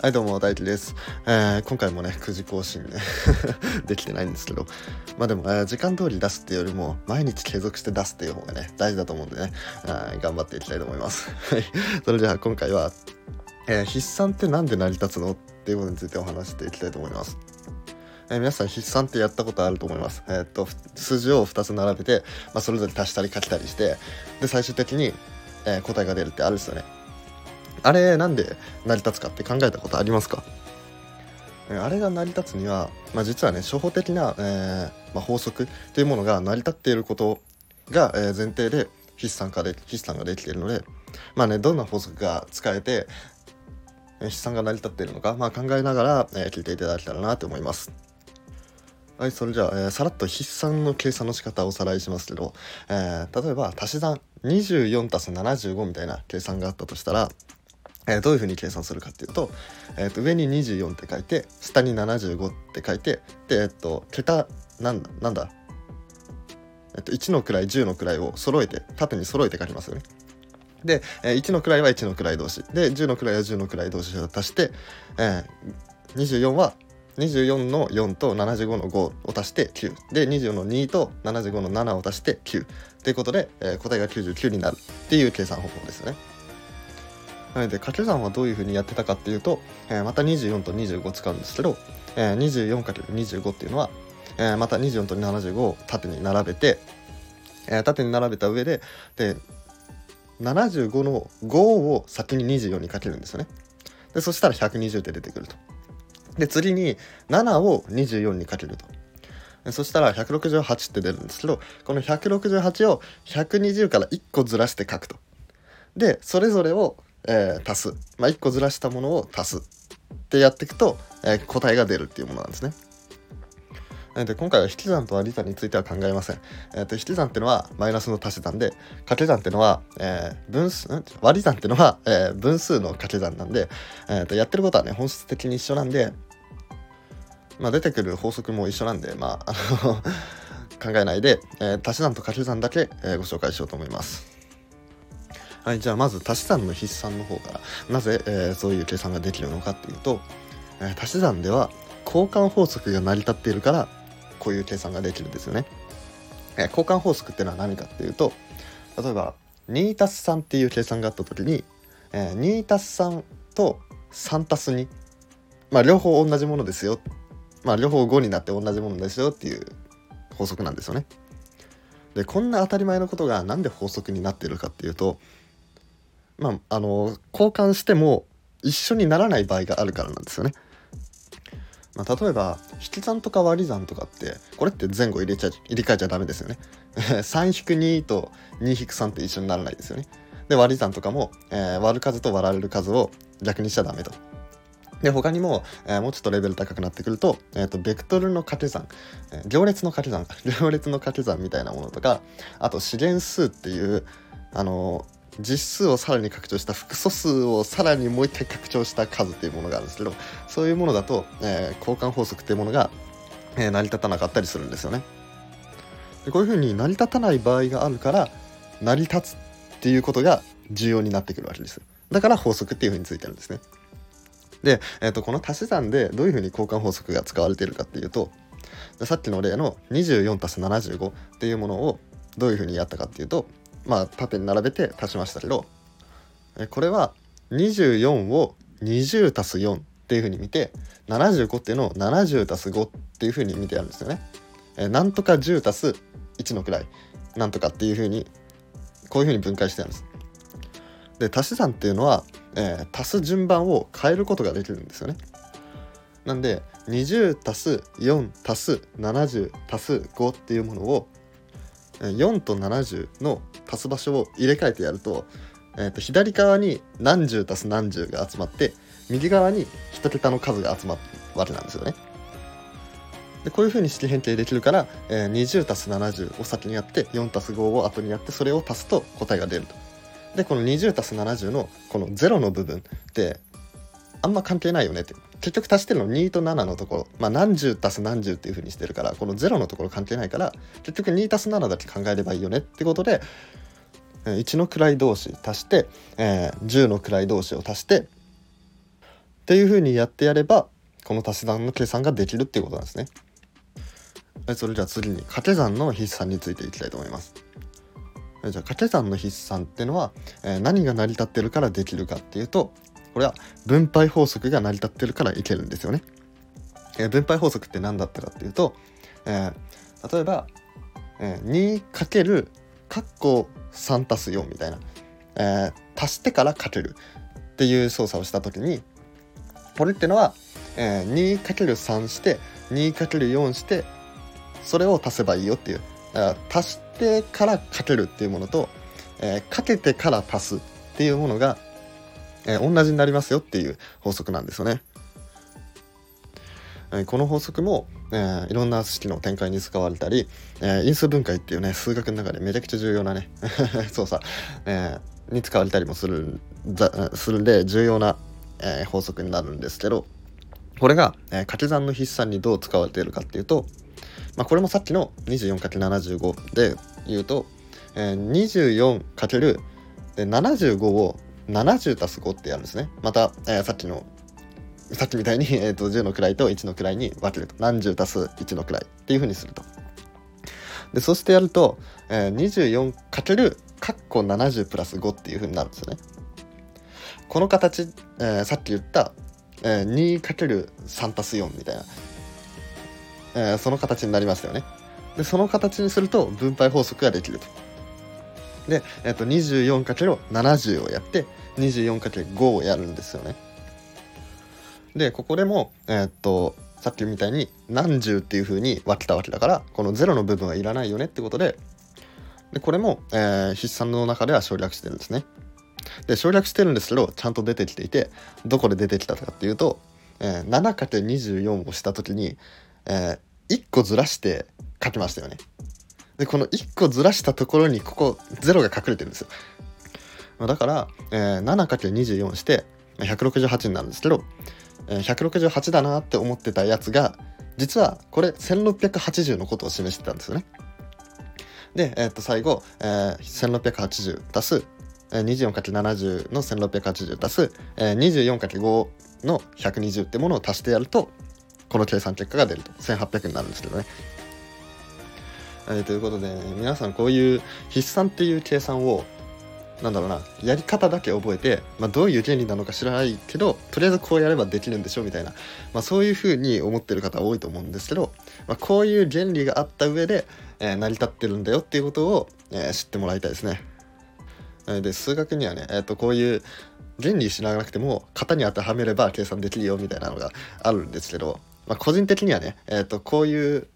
はいどうも大輝です、えー、今回もね9時更新ね。できてないんですけど。まあでも、えー、時間通り出すっていうよりも毎日継続して出すっていう方がね大事だと思うんでね、頑張っていきたいと思います。はい。それじゃ今回は、えー、筆算って何で成り立つのっていうことについてお話していきたいと思います。えー、皆さん筆算ってやったことあると思います。えー、っと数字を2つ並べて、まあ、それぞれ足したり書けたりしてで最終的に、えー、答えが出るってあるですよね。あれなんで成り立つかって考えたことありますか？あれが成り立つには、まあ、実はね初歩的な、えーまあ、法則というものが成り立っていることが、えー、前提で筆算がで筆算ができているのでまあねどんな法則が使えて筆算が成り立っているのか、まあ、考えながら、えー、聞いていただけたらなと思います。はい、それじゃあ、えー、さらっと筆算の計算の仕方をおさらいしますけど、えー、例えば足し算 24+75 みたいな計算があったとしたら、え、どういうふうに計算するかっていうと,、えー、と上に24って書いて下に75って書いてでえっ、と桁なんだなんだえっと、1の位10の位を揃えて縦に揃えて書きますよね。で、えー、1の位は1の位同士で10の位は10の位同士を足して、えー、24は24の4と75の5を足して9で24の2と75の7を足して9ということで、えー、答えが99になるっていう計算方法ですよね。なので掛け算はどういうふうにやってたかっていうと、えー、また24と25使うんですけど、えー、24×25 っていうのは、えー、また24と75を縦に並べて、えー、縦に並べた上でで75の5を先に24にかけるんですよね。でそしたら120って出てくると。で次に7を24にかけると。そしたら168って出るんですけどこの168を120から1個ずらして書くと。でそれぞれをえー、足す、まあ、1個ずらしたものを足すってやっていくと、えー、答えが出るっていうものなんですね。で今回は引き算と割り算については考えません。えーと、引き算っていうのはマイナスの足し算で掛け算っていうのは、えー、分数割り算っていうのは、えー、分数の掛け算なんで、えーと、やってることはね本質的に一緒なんで、まあ、出てくる法則も一緒なんで、まあ、考えないで、えー、足し算と掛け算だけ、えご紹介しようと思います。はい、じゃあまず足し算の筆算の方からなぜ、えー、そういう計算ができるのかっていうと、えー、足し算では交換法則が成り立っているからこういう計算ができるんですよね。えー、交換法則っていうのは何かっていうと例えば 2+3 っていう計算があった時に、えー、2+3 と 3+2 まあ両方同じものですよまあ両方5になって同じものですよっていう法則なんですよね。でこんな当たり前のことが何で法則になってるかっていうとまあ、あの交換しても一緒にならない場合があるからなんですよね。まあ、例えば引き算とか割り算とかってこれって前後入れちゃ入れ替えちゃダメですよね。3-2と2-3って一緒にならないですよね。で割り算とかも、えー、割る数と割られる数を逆にしちゃダメと。で他にも、えー、もうちょっとレベル高くなってくると,、えーと、ベクトルの掛け算、えー、行列の掛け算 行列の掛け算みたいなものとかあと資源数っていうあの実数をさらに拡張した複素数をさらにもう一回拡張した数っていうものがあるんですけどそういうものだと、えー、交換法則っていうものが、えー、成り立たなかったりするんですよね。でこういうふうに成り立たない場合があるから成り立つっていうことが重要になってくるわけです。だから法則っていうふうについてるんですね。で、えーと、この足し算でどういうふうに交換法則が使われているかっていうとさっきの例の 24+75 っていうものをどういうふうにやったかっていうとまあ縦に並べて足しましたけどこれは24を20足す4っていうふうに見て75っていうのを70足す5っていうふうに見てやるんですよね。えなんとか10足す1の位なんとかっていうふうにこういうふうに分解してあるんです。で足し算っていうのは、えー、足す順番を変えることができるんですよね。なんで20足す4足す70足す5っていうものを4と70の足す場所を入れ替えてやると,、えー、と左側に何十足す何十が集まって右側に1桁の数が集まるわけなんですよね。でこういうふうに式変形できるから、えー、20足す70を先にやって4足す5を後にやってそれを足すと答えが出ると。でこの20足す70のこの0の部分ってあんま関係ないよねって結局足してるの2と7のところ、まあ、何十足す何十っていう風にしてるからこの0のところ関係ないから結局2足す7だけ考えればいいよねってことで1の位同士足して、えー、10の位同士を足してっていうふうにやってやればこの足し算の計算ができるっていうことなんですね。それじゃあ次に掛け算の筆算についていきたいと思います。じゃあ掛け算の筆算っていうのは、えー、何が成り立ってるからできるかっていうとこれは分配法則が成り立ってるからいけるんですよね。えー、分配法則って何だったかっていうと、えー、例えば、えー、2× 括弧3足す4みたいな、え、足してからかけるっていう操作をした時にこれってのは、えー、2×3 して 2×4 してそれを足せばいいよっていう足してからかけるっていうものと、え、かけてから足すっていうものが、えー、同じになりますよっていう法則なんですよね。えこの法則も、えー、いろんな式の展開に使われたり、え、因数分解っていうね数学の中でめちゃくちゃ重要なね 操作、え、に使われたりもするするんで重要な、え、法則になるんですけどこれが、え、掛け算の筆算にどう使われているかっていうと、まあ、これもさっきの 24×75 で言うと、えー、24× 75を70足す5ってやるんですね。また、えー、さっきのさっきみたいに、えーと、10の位と1の位に分けると何十足す1の位っていうふうにすると。でそしてやると、えー、24× カッコ70プラス5っていうふうになるんですよね。この形、えー、さっき言った、えー、2×3 足す4みたいな、えー、その形になりますよね。でその形にすると分配法則ができると。で、えーと、24×70 をやって 24×5 をやるんですよねでここでもえ、っとさっきみたいに何十っていう風に分けたわけだからこの0の部分はいらないよねってことででこれも、えー、筆算の中では省略してるんですね。で省略してるんですけどちゃんと出てきていてどこで出てきたかっていうと、えー、7×24 をした時に、えー、1個ずらして書きましたよね。でこの1個ずらしたところにここ0が隠れてるんですよ。だから、えー、7×24 して168になるんですけど168だなって思ってたやつが実はこれ1680のことを示してたんですよね。で、えー、と最後、えー、1680足す 24×70 の1680足す、24×5 の120ってものを足してやるとこの計算結果が出ると1800になるんですけどね。えー、ということで、皆さんこういう筆算っていう計算をなんだろうなやり方だけ覚えて、まあ、どういう原理なのか知らないけどとりあえずこうやればできるんでしょみたいな、まあ、そういうふうに思ってる方多いと思うんですけど、まあ、こういう原理があった上で、えー、成り立ってるんだよっていうことを、えー、知ってもらいたいですね。で数学にはね、えー、とこういう原理知らなくても型に当てはめれば計算できるよみたいなのがあるんですけど、まあ、個人的にはね、えー、とこういう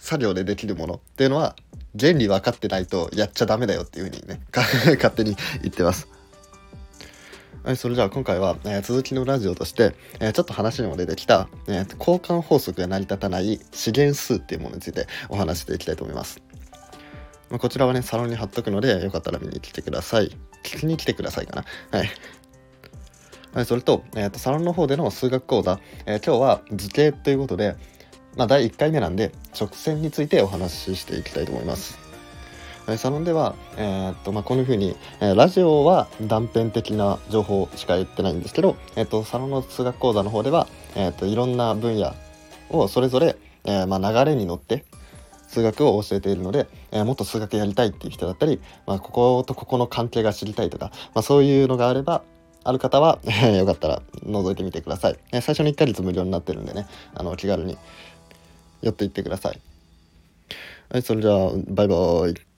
作業でできるものっていうのは原理分かってないとやっちゃダメだよっていうふうにね 勝手に言ってます。はい、それじゃあ今回は、えー、続きのラジオとして、えー、ちょっと話にも出てきた、えー、交換法則が成り立たない資源数っていうものについてお話していきたいと思います。まあ、こちらはね、サロンに貼っとくので、よかったら見に来てください。聞きに来てくださいかな。はい。はい、それと、えーと、サロンの方での数学講座、え、今日は図形ということで、まあ、第1回目なんで直線についてお話ししていきたいと思います。サロンでは、えー、っとまあ、こういうふうに、えー、ラジオは断片的な情報しか言ってないんですけど、えー、っとサロンの数学講座の方では、え、っといろんな分野をそれぞれ、えまあ、流れに乗って数学を教えているので、えもっと数学やりたいっていう人だったり、まあ、こことここの関係が知りたいとか、まあ、そういうのがあればある方は、よかったら覗いてみてください。最初の1ヶ月無料になってるんでね、あの気軽に寄っていってください。はい、それじゃあ、バイバーイ。